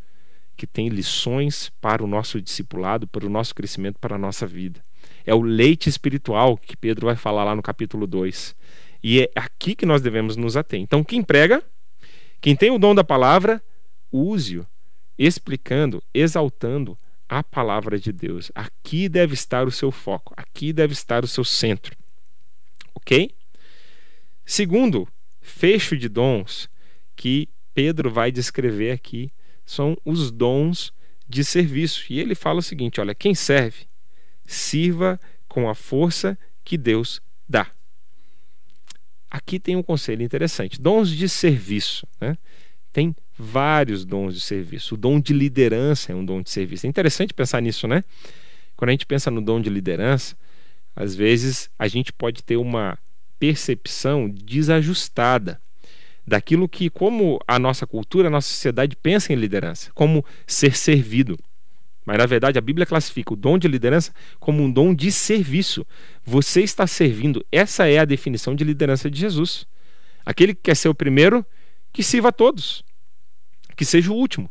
B: que tem lições para o nosso discipulado, para o nosso crescimento, para a nossa vida. É o leite espiritual que Pedro vai falar lá no capítulo 2. E é aqui que nós devemos nos ater. Então, quem prega, quem tem o dom da palavra, use-o, explicando, exaltando a palavra de Deus. Aqui deve estar o seu foco, aqui deve estar o seu centro. Ok? Segundo, fecho de dons que Pedro vai descrever aqui são os dons de serviço. E ele fala o seguinte: olha, quem serve, sirva com a força que Deus dá. Aqui tem um conselho interessante: dons de serviço. Né? Tem vários dons de serviço. O dom de liderança é um dom de serviço. É interessante pensar nisso, né? Quando a gente pensa no dom de liderança, às vezes a gente pode ter uma percepção desajustada daquilo que, como a nossa cultura, a nossa sociedade pensa em liderança, como ser servido. Mas na verdade a Bíblia classifica o dom de liderança como um dom de serviço. Você está servindo. Essa é a definição de liderança de Jesus. Aquele que quer ser o primeiro, que sirva a todos. Que seja o último.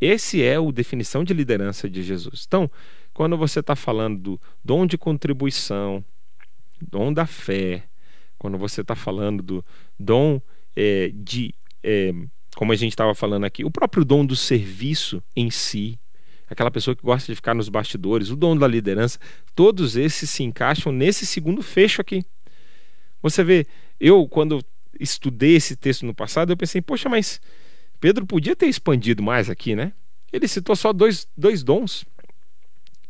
B: Esse é a definição de liderança de Jesus. Então, quando você está falando do dom de contribuição, dom da fé, quando você está falando do dom é, de, é, como a gente estava falando aqui, o próprio dom do serviço em si, aquela pessoa que gosta de ficar nos bastidores, o dom da liderança, todos esses se encaixam nesse segundo fecho aqui. Você vê, eu quando estudei esse texto no passado, eu pensei, poxa, mas Pedro podia ter expandido mais aqui, né? Ele citou só dois, dois dons.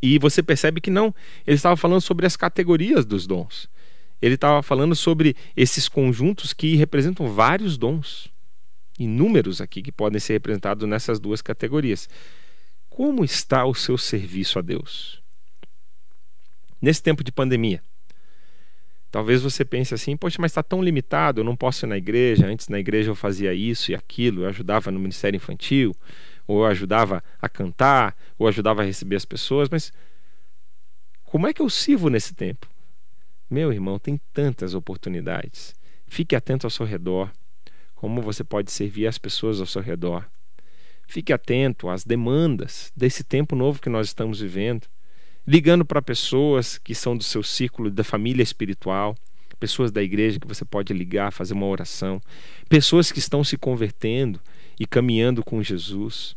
B: E você percebe que não, ele estava falando sobre as categorias dos dons. Ele estava falando sobre esses conjuntos que representam vários dons, inúmeros aqui que podem ser representados nessas duas categorias. Como está o seu serviço a Deus? Nesse tempo de pandemia, talvez você pense assim: poxa, mas está tão limitado, eu não posso ir na igreja. Antes na igreja eu fazia isso e aquilo, eu ajudava no ministério infantil, ou eu ajudava a cantar, ou ajudava a receber as pessoas, mas como é que eu sirvo nesse tempo? Meu irmão, tem tantas oportunidades. Fique atento ao seu redor. Como você pode servir as pessoas ao seu redor. Fique atento às demandas desse tempo novo que nós estamos vivendo. Ligando para pessoas que são do seu círculo da família espiritual, pessoas da igreja que você pode ligar, fazer uma oração, pessoas que estão se convertendo e caminhando com Jesus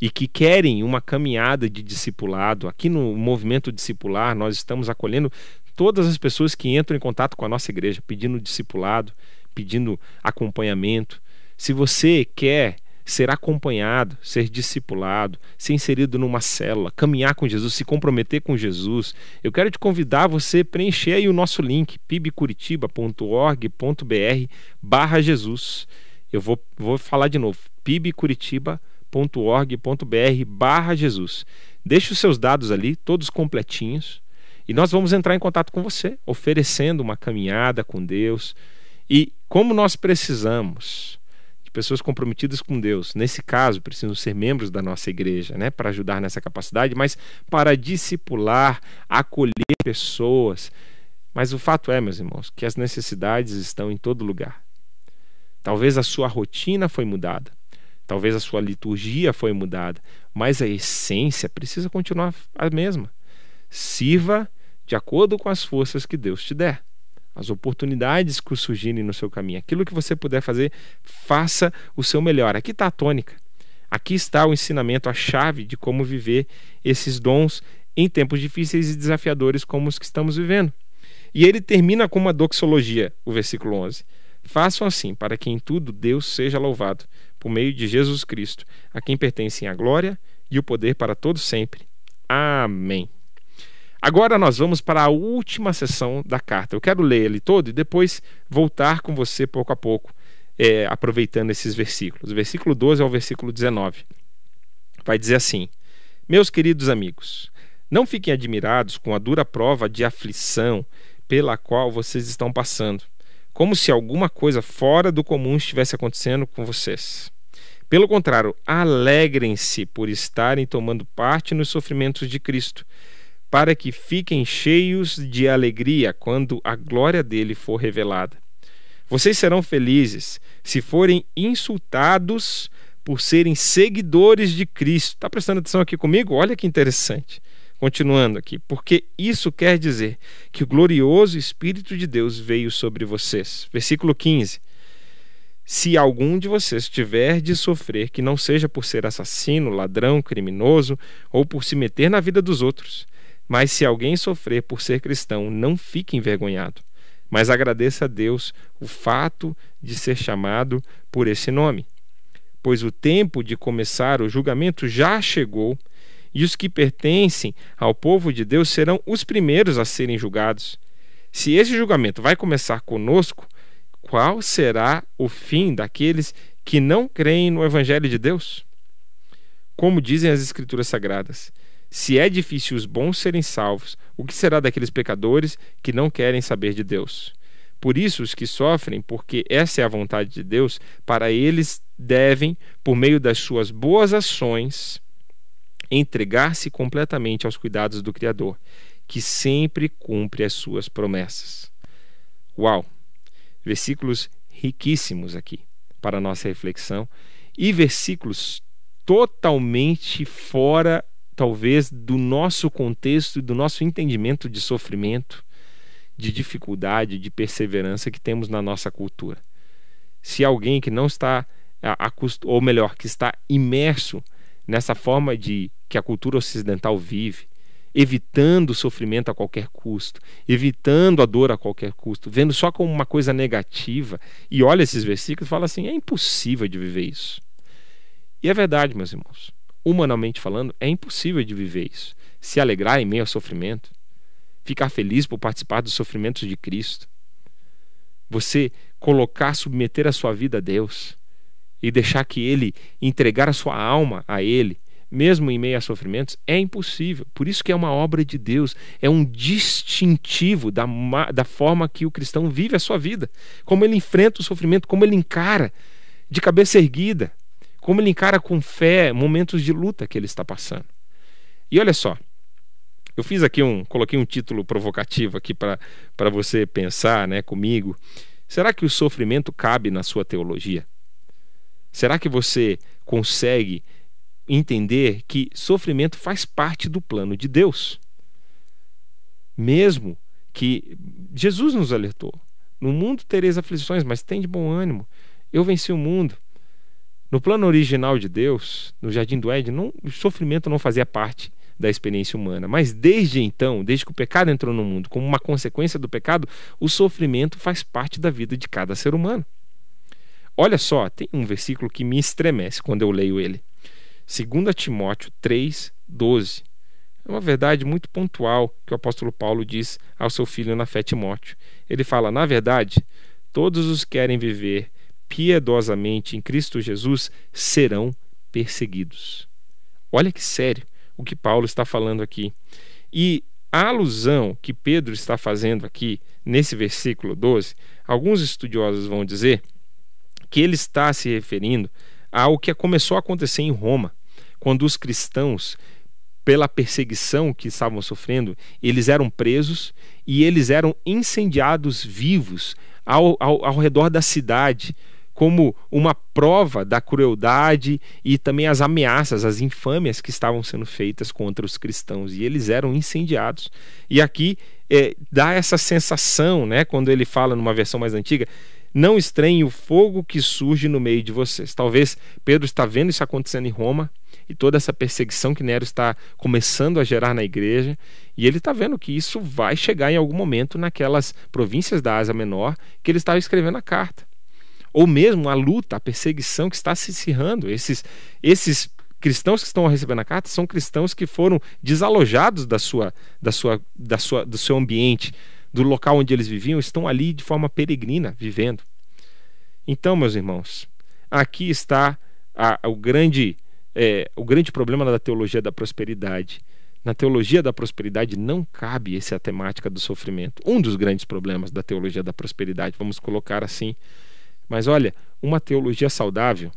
B: e que querem uma caminhada de discipulado. Aqui no movimento discipular, nós estamos acolhendo todas as pessoas que entram em contato com a nossa igreja, pedindo discipulado, pedindo acompanhamento. Se você quer ser acompanhado, ser discipulado, ser inserido numa célula, caminhar com Jesus, se comprometer com Jesus, eu quero te convidar você preencher aí o nosso link pibcuritiba.org.br barra Jesus. Eu vou, vou falar de novo, pibcuritiba.org.br barra Jesus. Deixe os seus dados ali, todos completinhos, e nós vamos entrar em contato com você, oferecendo uma caminhada com Deus. E como nós precisamos pessoas comprometidas com Deus, nesse caso, precisam ser membros da nossa igreja, né, para ajudar nessa capacidade, mas para discipular, acolher pessoas. Mas o fato é, meus irmãos, que as necessidades estão em todo lugar. Talvez a sua rotina foi mudada, talvez a sua liturgia foi mudada, mas a essência precisa continuar a mesma. Sirva de acordo com as forças que Deus te der. As oportunidades que surgirem no seu caminho, aquilo que você puder fazer, faça o seu melhor. Aqui está a tônica. Aqui está o ensinamento, a chave de como viver esses dons em tempos difíceis e desafiadores como os que estamos vivendo. E ele termina com uma doxologia, o versículo 11. Façam assim, para que em tudo Deus seja louvado, por meio de Jesus Cristo, a quem pertencem a glória e o poder para todos sempre. Amém. Agora nós vamos para a última sessão da carta. Eu quero ler ele todo e depois voltar com você pouco a pouco, é, aproveitando esses versículos. Versículo 12 ao versículo 19. Vai dizer assim: Meus queridos amigos, não fiquem admirados com a dura prova de aflição pela qual vocês estão passando, como se alguma coisa fora do comum estivesse acontecendo com vocês. Pelo contrário, alegrem-se por estarem tomando parte nos sofrimentos de Cristo para que fiquem cheios de alegria quando a glória dele for revelada. Vocês serão felizes se forem insultados por serem seguidores de Cristo. Está prestando atenção aqui comigo? Olha que interessante. Continuando aqui, porque isso quer dizer que o glorioso Espírito de Deus veio sobre vocês. Versículo 15. Se algum de vocês tiver de sofrer, que não seja por ser assassino, ladrão, criminoso ou por se meter na vida dos outros mas se alguém sofrer por ser cristão, não fique envergonhado, mas agradeça a Deus o fato de ser chamado por esse nome. Pois o tempo de começar o julgamento já chegou, e os que pertencem ao povo de Deus serão os primeiros a serem julgados. Se esse julgamento vai começar conosco, qual será o fim daqueles que não creem no Evangelho de Deus? Como dizem as Escrituras Sagradas, se é difícil os bons serem salvos, o que será daqueles pecadores que não querem saber de Deus? Por isso, os que sofrem, porque essa é a vontade de Deus, para eles devem, por meio das suas boas ações, entregar-se completamente aos cuidados do Criador, que sempre cumpre as suas promessas. Uau! Versículos riquíssimos aqui para a nossa reflexão e versículos totalmente fora talvez, do nosso contexto e do nosso entendimento de sofrimento, de dificuldade, de perseverança que temos na nossa cultura. Se alguém que não está, ou melhor, que está imerso nessa forma de que a cultura ocidental vive, evitando o sofrimento a qualquer custo, evitando a dor a qualquer custo, vendo só como uma coisa negativa, e olha esses versículos e fala assim: é impossível de viver isso. E é verdade, meus irmãos. Humanamente falando, é impossível de viver isso. Se alegrar em meio ao sofrimento, ficar feliz por participar dos sofrimentos de Cristo, você colocar, submeter a sua vida a Deus e deixar que Ele entregar a sua alma a Ele, mesmo em meio a sofrimentos, é impossível. Por isso que é uma obra de Deus, é um distintivo da, da forma que o cristão vive a sua vida, como ele enfrenta o sofrimento, como ele encara de cabeça erguida, como ele encara com fé momentos de luta que ele está passando. E olha só, eu fiz aqui um, coloquei um título provocativo aqui para você pensar, né, comigo. Será que o sofrimento cabe na sua teologia? Será que você consegue entender que sofrimento faz parte do plano de Deus? Mesmo que Jesus nos alertou: no mundo tereis aflições, mas tem de bom ânimo. Eu venci o mundo. No plano original de Deus, no jardim do Éden, não, o sofrimento não fazia parte da experiência humana. Mas desde então, desde que o pecado entrou no mundo, como uma consequência do pecado, o sofrimento faz parte da vida de cada ser humano. Olha só, tem um versículo que me estremece quando eu leio ele. 2 Timóteo 3, 12. É uma verdade muito pontual que o apóstolo Paulo diz ao seu filho na fé Timóteo. Ele fala: Na verdade, todos os que querem viver piedosamente em Cristo Jesus serão perseguidos. Olha que sério o que Paulo está falando aqui. E a alusão que Pedro está fazendo aqui nesse versículo 12, alguns estudiosos vão dizer que ele está se referindo ao que começou a acontecer em Roma, quando os cristãos, pela perseguição que estavam sofrendo, eles eram presos e eles eram incendiados vivos ao, ao, ao redor da cidade como uma prova da crueldade e também as ameaças, as infâmias que estavam sendo feitas contra os cristãos e eles eram incendiados. E aqui é, dá essa sensação, né, quando ele fala numa versão mais antiga, não estranhe o fogo que surge no meio de vocês. Talvez Pedro está vendo isso acontecendo em Roma e toda essa perseguição que Nero está começando a gerar na igreja, e ele está vendo que isso vai chegar em algum momento naquelas províncias da Ásia Menor que ele estava escrevendo a carta ou mesmo a luta, a perseguição que está se acirrando. Esses, esses cristãos que estão recebendo a carta são cristãos que foram desalojados da sua, da sua, da sua, do seu ambiente, do local onde eles viviam, estão ali de forma peregrina, vivendo. Então, meus irmãos, aqui está a, a, o, grande, é, o grande problema da teologia da prosperidade. Na teologia da prosperidade não cabe essa temática do sofrimento. Um dos grandes problemas da teologia da prosperidade, vamos colocar assim, mas olha, uma teologia saudável,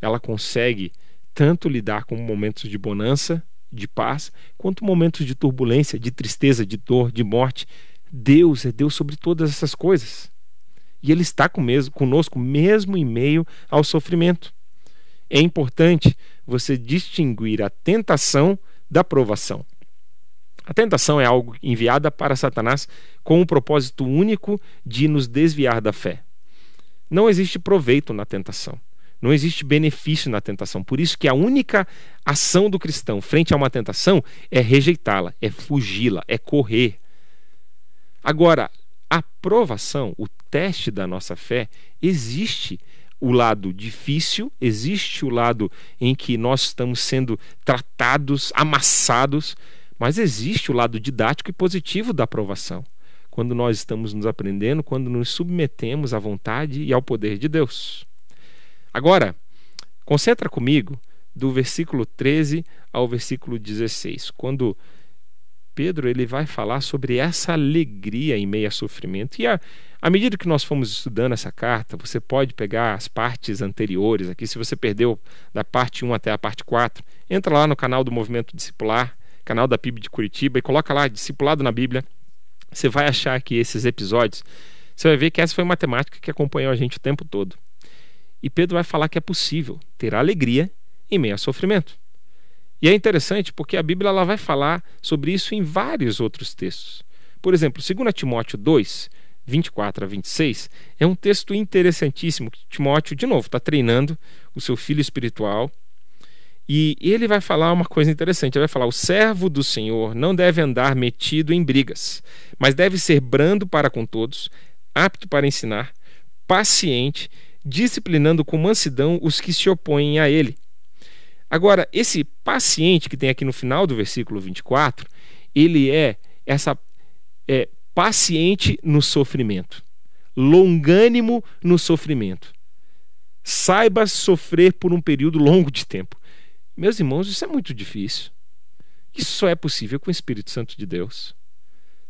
B: ela consegue tanto lidar com momentos de bonança, de paz, quanto momentos de turbulência, de tristeza, de dor, de morte. Deus é Deus sobre todas essas coisas. E Ele está conosco mesmo em meio ao sofrimento. É importante você distinguir a tentação da provação. A tentação é algo enviada para Satanás com o propósito único de nos desviar da fé. Não existe proveito na tentação. Não existe benefício na tentação. Por isso que a única ação do cristão frente a uma tentação é rejeitá-la, é fugi-la, é correr. Agora, a provação, o teste da nossa fé, existe o lado difícil, existe o lado em que nós estamos sendo tratados, amassados, mas existe o lado didático e positivo da aprovação quando nós estamos nos aprendendo, quando nos submetemos à vontade e ao poder de Deus. Agora, concentra comigo do versículo 13 ao versículo 16, quando Pedro ele vai falar sobre essa alegria em meio a sofrimento. E a, à medida que nós fomos estudando essa carta, você pode pegar as partes anteriores aqui. Se você perdeu da parte 1 até a parte 4, entra lá no canal do Movimento Discipular, canal da PIB de Curitiba, e coloca lá Discipulado na Bíblia você vai achar que esses episódios, você vai ver que essa foi uma temática que acompanhou a gente o tempo todo. E Pedro vai falar que é possível ter alegria em meio ao sofrimento. E é interessante porque a Bíblia ela vai falar sobre isso em vários outros textos. Por exemplo, 2 Timóteo 2, 24 a 26, é um texto interessantíssimo que Timóteo, de novo, está treinando o seu filho espiritual. E ele vai falar uma coisa interessante. Ele vai falar: o servo do Senhor não deve andar metido em brigas, mas deve ser brando para com todos, apto para ensinar, paciente, disciplinando com mansidão os que se opõem a ele. Agora, esse paciente que tem aqui no final do versículo 24, ele é essa é, paciente no sofrimento, longânimo no sofrimento. Saiba sofrer por um período longo de tempo. Meus irmãos, isso é muito difícil. Isso só é possível com o Espírito Santo de Deus.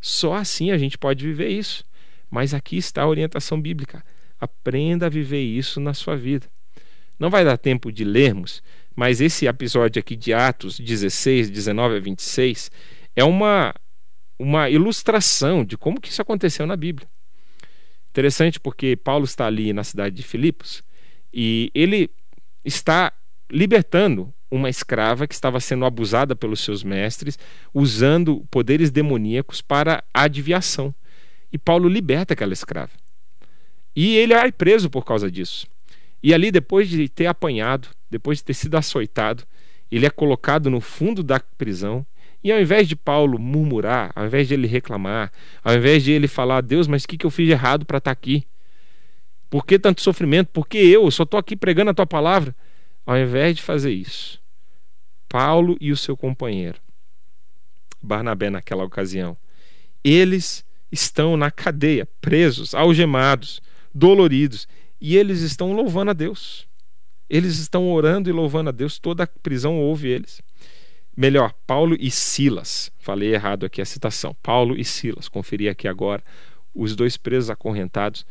B: Só assim a gente pode viver isso. Mas aqui está a orientação bíblica. Aprenda a viver isso na sua vida. Não vai dar tempo de lermos, mas esse episódio aqui de Atos 16, 19 a 26 é uma, uma ilustração de como que isso aconteceu na Bíblia. Interessante porque Paulo está ali na cidade de Filipos e ele está libertando uma escrava que estava sendo abusada pelos seus mestres, usando poderes demoníacos para a adivinhação. E Paulo liberta aquela escrava. E ele é preso por causa disso. E ali, depois de ter apanhado, depois de ter sido açoitado, ele é colocado no fundo da prisão. E ao invés de Paulo murmurar, ao invés de ele reclamar, ao invés de ele falar, Deus, mas o que, que eu fiz de errado para estar tá aqui? Por que tanto sofrimento? Por que? Eu só estou aqui pregando a tua palavra. Ao invés de fazer isso, Paulo e o seu companheiro, Barnabé, naquela ocasião, eles estão na cadeia, presos, algemados, doloridos, e eles estão louvando a Deus. Eles estão orando e louvando a Deus, toda a prisão ouve eles. Melhor, Paulo e Silas. Falei errado aqui a citação. Paulo e Silas. Conferi aqui agora. Os dois presos acorrentados.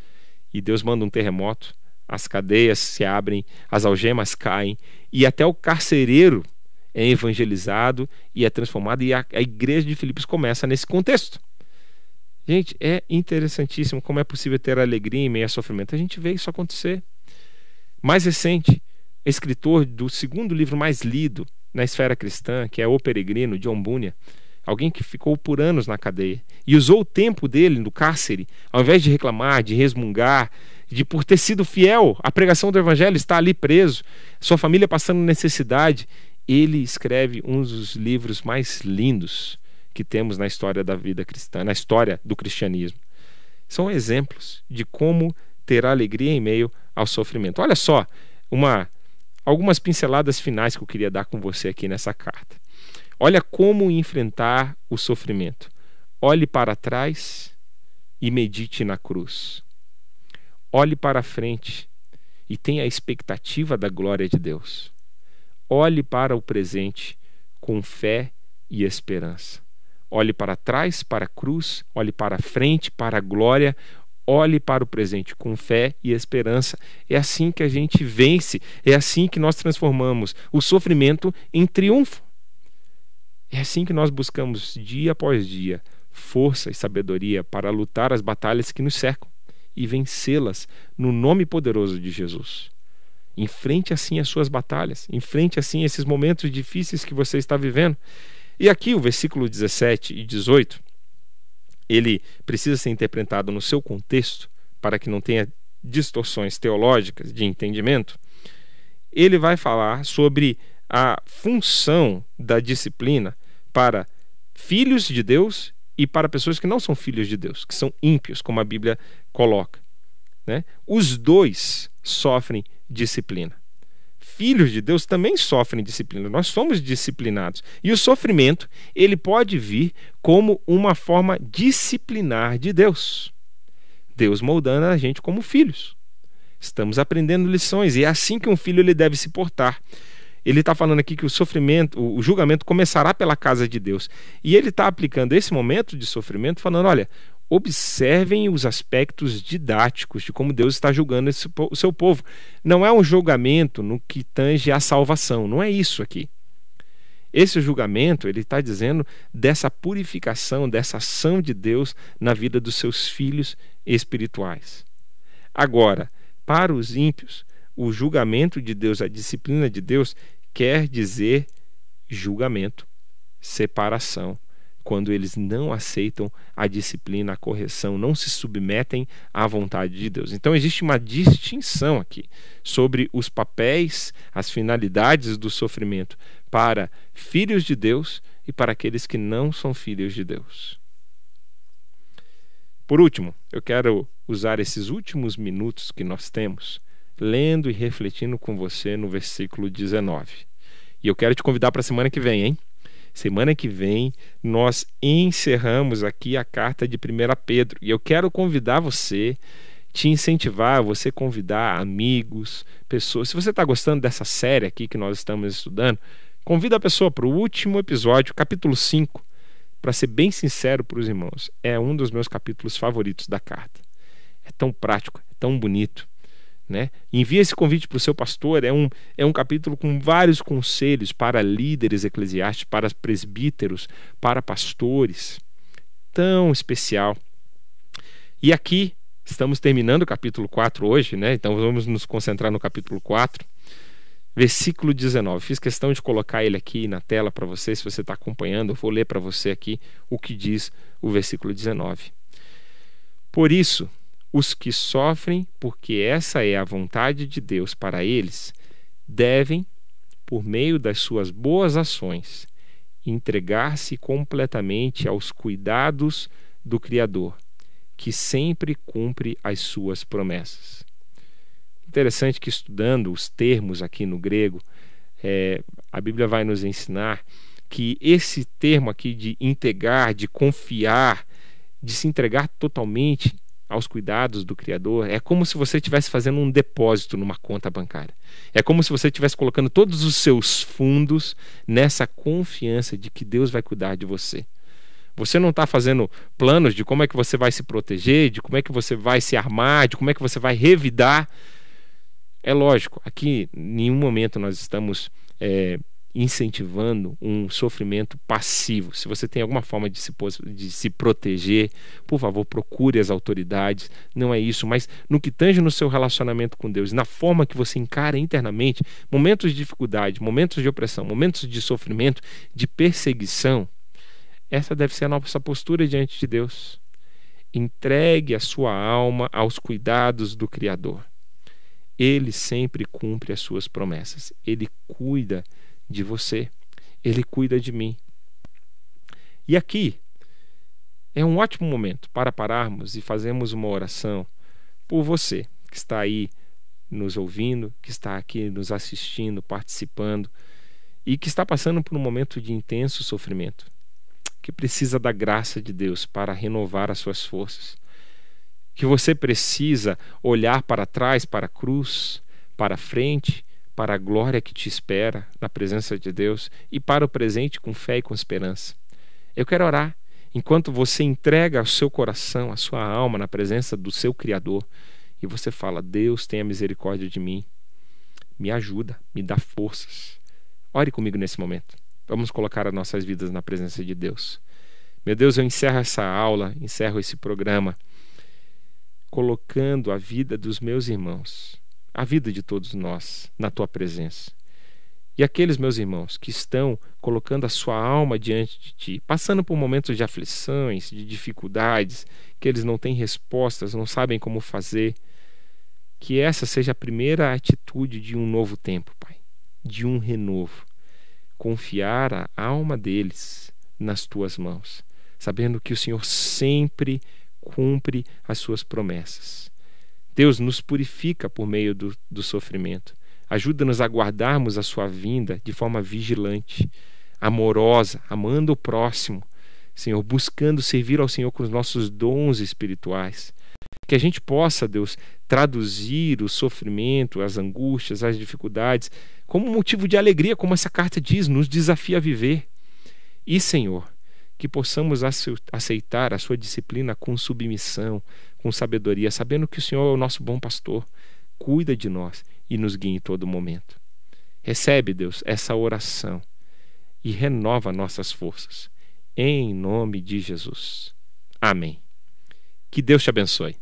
B: E Deus manda um terremoto. As cadeias se abrem, as algemas caem. E até o carcereiro é evangelizado e é transformado, e a, a igreja de Filipos começa nesse contexto. Gente, é interessantíssimo como é possível ter alegria em meio a sofrimento. A gente vê isso acontecer. Mais recente, escritor do segundo livro mais lido na esfera cristã, que é O Peregrino, John Bunyan, alguém que ficou por anos na cadeia e usou o tempo dele no cárcere, ao invés de reclamar, de resmungar, de por ter sido fiel à pregação do evangelho, estar ali preso, sua família passando necessidade, ele escreve um dos livros mais lindos que temos na história da vida cristã, na história do cristianismo. São exemplos de como ter alegria em meio ao sofrimento. Olha só, uma algumas pinceladas finais que eu queria dar com você aqui nessa carta. Olha como enfrentar o sofrimento. Olhe para trás e medite na cruz. Olhe para frente e tenha a expectativa da glória de Deus. Olhe para o presente com fé e esperança. Olhe para trás, para a cruz, olhe para frente, para a glória, olhe para o presente com fé e esperança. É assim que a gente vence, é assim que nós transformamos o sofrimento em triunfo. É assim que nós buscamos dia após dia força e sabedoria para lutar as batalhas que nos cercam e vencê-las no nome poderoso de Jesus. Enfrente assim as suas batalhas, enfrente assim esses momentos difíceis que você está vivendo. E aqui o versículo 17 e 18, ele precisa ser interpretado no seu contexto para que não tenha distorções teológicas de entendimento. Ele vai falar sobre a função da disciplina para filhos de Deus e para pessoas que não são filhos de Deus, que são ímpios, como a Bíblia coloca. Né? Os dois sofrem disciplina. Filhos de Deus também sofrem disciplina. Nós somos disciplinados. E o sofrimento, ele pode vir como uma forma disciplinar de Deus. Deus moldando a gente como filhos. Estamos aprendendo lições e é assim que um filho ele deve se portar. Ele está falando aqui que o sofrimento, o julgamento começará pela casa de Deus. E ele está aplicando esse momento de sofrimento, falando: olha, observem os aspectos didáticos de como Deus está julgando esse, o seu povo. Não é um julgamento no que tange a salvação, não é isso aqui. Esse julgamento, ele está dizendo dessa purificação, dessa ação de Deus na vida dos seus filhos espirituais. Agora, para os ímpios, o julgamento de Deus, a disciplina de Deus, quer dizer julgamento, separação, quando eles não aceitam a disciplina, a correção, não se submetem à vontade de Deus. Então existe uma distinção aqui sobre os papéis, as finalidades do sofrimento para filhos de Deus e para aqueles que não são filhos de Deus. Por último, eu quero usar esses últimos minutos que nós temos lendo e refletindo com você no versículo 19. E eu quero te convidar para a semana que vem, hein? Semana que vem nós encerramos aqui a carta de 1 Pedro e eu quero convidar você, te incentivar, você convidar amigos, pessoas. Se você está gostando dessa série aqui que nós estamos estudando, convida a pessoa para o último episódio, capítulo 5. Para ser bem sincero para os irmãos, é um dos meus capítulos favoritos da carta. É tão prático, é tão bonito. Né? Envie esse convite para o seu pastor. É um, é um capítulo com vários conselhos para líderes eclesiásticos, para presbíteros, para pastores. Tão especial. E aqui estamos terminando o capítulo 4 hoje, né? então vamos nos concentrar no capítulo 4, versículo 19. Fiz questão de colocar ele aqui na tela para você, se você está acompanhando. Eu vou ler para você aqui o que diz o versículo 19. Por isso, os que sofrem, porque essa é a vontade de Deus para eles, devem, por meio das suas boas ações, entregar-se completamente aos cuidados do Criador, que sempre cumpre as suas promessas. Interessante que estudando os termos aqui no grego, é, a Bíblia vai nos ensinar que esse termo aqui de integrar, de confiar, de se entregar totalmente, aos cuidados do Criador, é como se você estivesse fazendo um depósito numa conta bancária. É como se você estivesse colocando todos os seus fundos nessa confiança de que Deus vai cuidar de você. Você não está fazendo planos de como é que você vai se proteger, de como é que você vai se armar, de como é que você vai revidar. É lógico, aqui em nenhum momento nós estamos é, incentivando um sofrimento passivo. Se você tem alguma forma de se, de se proteger, por favor, procure as autoridades. Não é isso, mas no que tange no seu relacionamento com Deus, na forma que você encara internamente momentos de dificuldade, momentos de opressão, momentos de sofrimento, de perseguição, essa deve ser a nossa postura diante de Deus. Entregue a sua alma aos cuidados do Criador. Ele sempre cumpre as suas promessas. Ele cuida de você. Ele cuida de mim. E aqui é um ótimo momento para pararmos e fazermos uma oração por você que está aí nos ouvindo, que está aqui nos assistindo, participando e que está passando por um momento de intenso sofrimento, que precisa da graça de Deus para renovar as suas forças, que você precisa olhar para trás, para a cruz, para frente para a glória que te espera na presença de Deus e para o presente com fé e com esperança. Eu quero orar enquanto você entrega o seu coração, a sua alma na presença do seu Criador e você fala: Deus, tenha misericórdia de mim, me ajuda, me dá forças. Ore comigo nesse momento. Vamos colocar as nossas vidas na presença de Deus. Meu Deus, eu encerro essa aula, encerro esse programa, colocando a vida dos meus irmãos a vida de todos nós na tua presença. E aqueles meus irmãos que estão colocando a sua alma diante de ti, passando por momentos de aflições, de dificuldades, que eles não têm respostas, não sabem como fazer, que essa seja a primeira atitude de um novo tempo, Pai, de um renovo. Confiar a alma deles nas tuas mãos, sabendo que o Senhor sempre cumpre as suas promessas. Deus nos purifica por meio do, do sofrimento. Ajuda-nos a guardarmos a sua vinda de forma vigilante, amorosa, amando o próximo, Senhor, buscando servir ao Senhor com os nossos dons espirituais. Que a gente possa, Deus, traduzir o sofrimento, as angústias, as dificuldades como motivo de alegria, como essa carta diz, nos desafia a viver. E, Senhor, que possamos aceitar a sua disciplina com submissão, com sabedoria, sabendo que o Senhor é o nosso bom pastor, cuida de nós e nos guia em todo momento. Recebe, Deus, essa oração e renova nossas forças. Em nome de Jesus. Amém. Que Deus te abençoe.